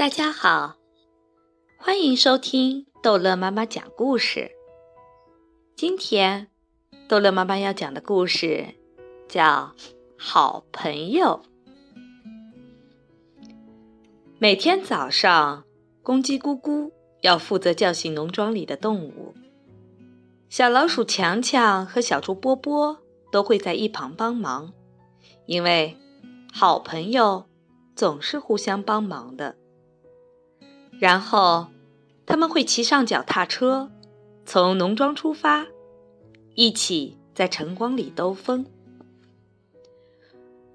大家好，欢迎收听逗乐妈妈讲故事。今天，逗乐妈妈要讲的故事叫《好朋友》。每天早上，公鸡咕咕要负责叫醒农庄里的动物，小老鼠强强和小猪波波都会在一旁帮忙，因为好朋友总是互相帮忙的。然后，他们会骑上脚踏车，从农庄出发，一起在晨光里兜风。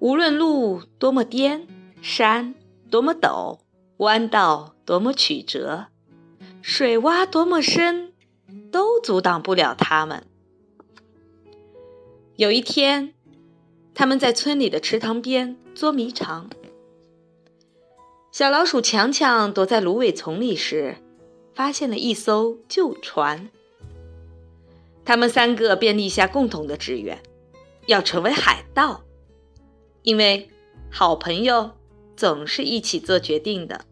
无论路多么颠，山多么陡，弯道多么曲折，水洼多么深，都阻挡不了他们。有一天，他们在村里的池塘边捉迷藏。小老鼠强强躲在芦苇丛里时，发现了一艘旧船。他们三个便立下共同的志愿，要成为海盗，因为好朋友总是一起做决定的。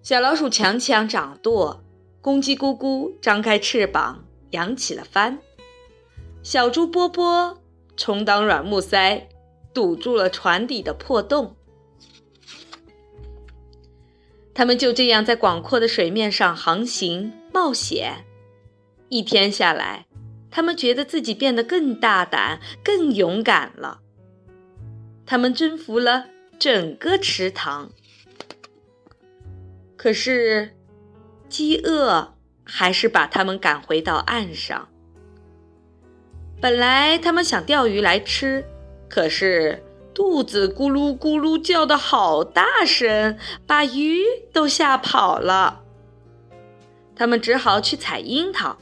小老鼠强强掌舵，公鸡咕咕张开翅膀扬起了帆，小猪波波充当软木塞，堵住了船底的破洞。他们就这样在广阔的水面上航行冒险，一天下来，他们觉得自己变得更大胆、更勇敢了。他们征服了整个池塘，可是，饥饿还是把他们赶回到岸上。本来他们想钓鱼来吃，可是。肚子咕噜咕噜叫的好大声，把鱼都吓跑了。他们只好去采樱桃。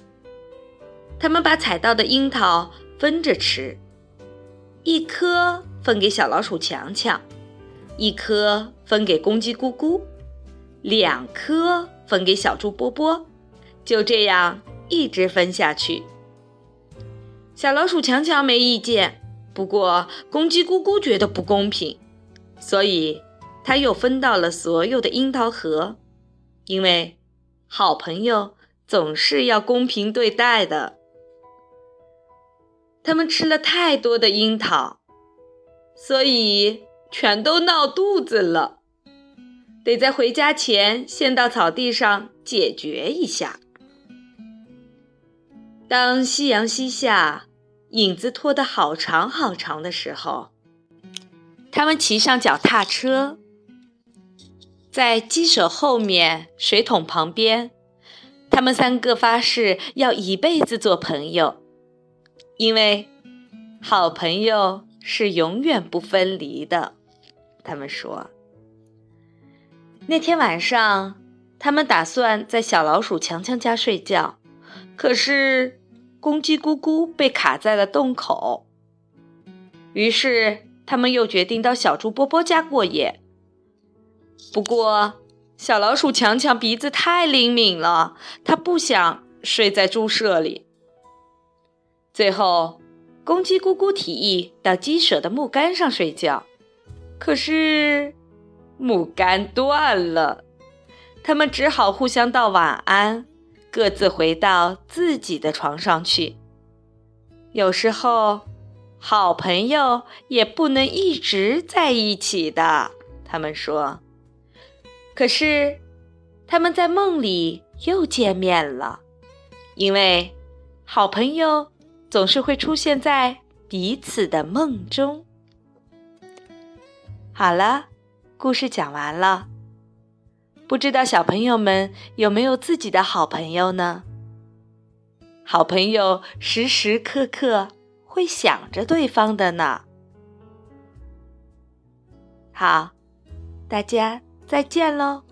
他们把采到的樱桃分着吃，一颗分给小老鼠强强，一颗分给公鸡咕咕，两颗分给小猪波波，就这样一直分下去。小老鼠强强没意见。不过，公鸡咕咕觉得不公平，所以他又分到了所有的樱桃核。因为好朋友总是要公平对待的。他们吃了太多的樱桃，所以全都闹肚子了，得在回家前先到草地上解决一下。当夕阳西下。影子拖得好长好长的时候，他们骑上脚踏车，在鸡舍后面水桶旁边，他们三个发誓要一辈子做朋友，因为好朋友是永远不分离的。他们说，那天晚上，他们打算在小老鼠强强家睡觉，可是。公鸡咕咕被卡在了洞口，于是他们又决定到小猪波波家过夜。不过，小老鼠强强鼻子太灵敏了，它不想睡在猪舍里。最后，公鸡咕咕提议到鸡舍的木杆上睡觉，可是木杆断了，他们只好互相道晚安。各自回到自己的床上去。有时候，好朋友也不能一直在一起的。他们说，可是他们在梦里又见面了，因为好朋友总是会出现在彼此的梦中。好了，故事讲完了。不知道小朋友们有没有自己的好朋友呢？好朋友时时刻刻会想着对方的呢。好，大家再见喽。